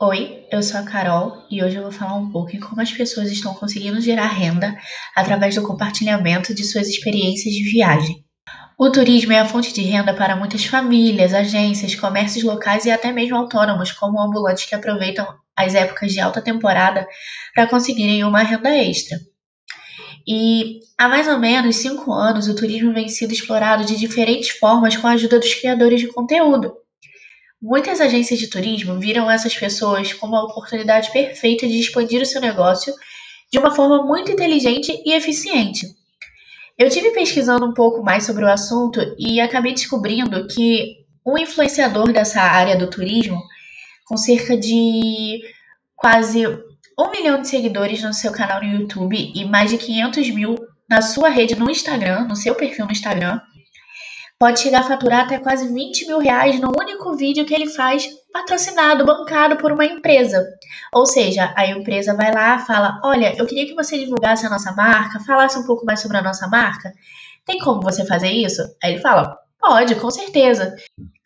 Oi, eu sou a Carol e hoje eu vou falar um pouco em como as pessoas estão conseguindo gerar renda através do compartilhamento de suas experiências de viagem. O turismo é a fonte de renda para muitas famílias, agências, comércios locais e até mesmo autônomos, como ambulantes que aproveitam as épocas de alta temporada para conseguirem uma renda extra. E há mais ou menos cinco anos o turismo vem sendo explorado de diferentes formas com a ajuda dos criadores de conteúdo. Muitas agências de turismo viram essas pessoas como a oportunidade perfeita de expandir o seu negócio de uma forma muito inteligente e eficiente. Eu tive pesquisando um pouco mais sobre o assunto e acabei descobrindo que um influenciador dessa área do turismo, com cerca de quase um milhão de seguidores no seu canal no YouTube e mais de 500 mil na sua rede no Instagram, no seu perfil no Instagram, pode chegar a faturar até quase 20 mil reais no único vídeo que ele faz patrocinado, bancado por uma empresa. Ou seja, a empresa vai lá, fala: Olha, eu queria que você divulgasse a nossa marca, falasse um pouco mais sobre a nossa marca. Tem como você fazer isso? Aí ele fala: Pode, com certeza.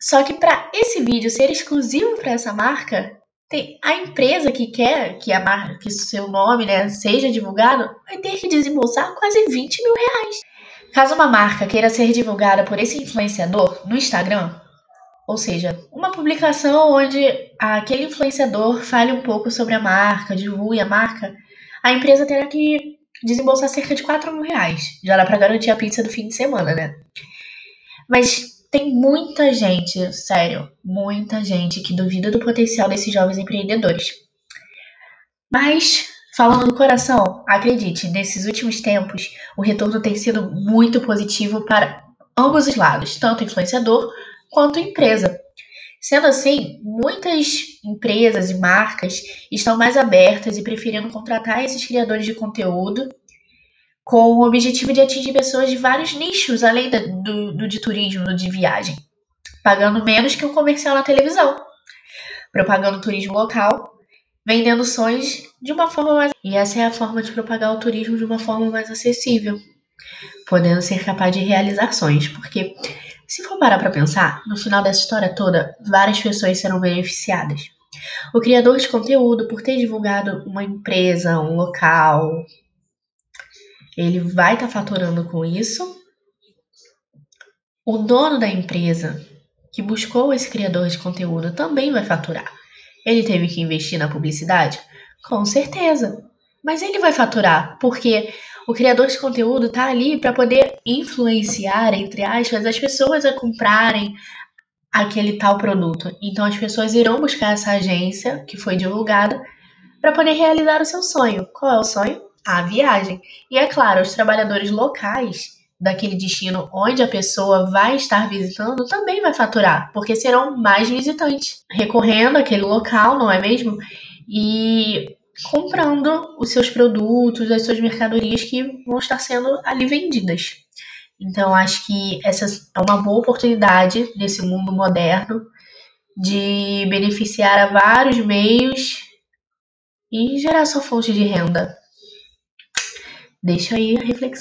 Só que para esse vídeo ser exclusivo para essa marca, tem a empresa que quer que a marca, que seu nome né, seja divulgado, vai ter que desembolsar quase 20 mil reais. Caso uma marca queira ser divulgada por esse influenciador no Instagram, ou seja, uma publicação onde aquele influenciador fale um pouco sobre a marca, divulgue a marca, a empresa terá que desembolsar cerca de 4 mil reais. Já dá para garantir a pizza do fim de semana, né? Mas tem muita gente, sério, muita gente que duvida do potencial desses jovens empreendedores. Mas Falando do coração, acredite, nesses últimos tempos, o retorno tem sido muito positivo para ambos os lados, tanto influenciador quanto empresa. Sendo assim, muitas empresas e marcas estão mais abertas e preferindo contratar esses criadores de conteúdo com o objetivo de atingir pessoas de vários nichos, além do, do de turismo, do de viagem, pagando menos que um comercial na televisão, propagando turismo local vendendo sonhos de uma forma mais. E essa é a forma de propagar o turismo de uma forma mais acessível, podendo ser capaz de realizar sonhos. Porque, se for parar para pensar, no final dessa história toda, várias pessoas serão beneficiadas. O criador de conteúdo, por ter divulgado uma empresa, um local, ele vai estar tá faturando com isso. O dono da empresa que buscou esse criador de conteúdo também vai faturar. Ele teve que investir na publicidade? Com certeza. Mas ele vai faturar, porque o criador de conteúdo está ali para poder influenciar, entre aspas, as pessoas a comprarem aquele tal produto. Então as pessoas irão buscar essa agência que foi divulgada para poder realizar o seu sonho. Qual é o sonho? A viagem. E é claro, os trabalhadores locais daquele destino onde a pessoa vai estar visitando também vai faturar, porque serão mais visitantes recorrendo àquele local, não é mesmo? E comprando os seus produtos, as suas mercadorias que vão estar sendo ali vendidas. Então, acho que essa é uma boa oportunidade nesse mundo moderno de beneficiar a vários meios e gerar sua fonte de renda. Deixa aí a reflexão.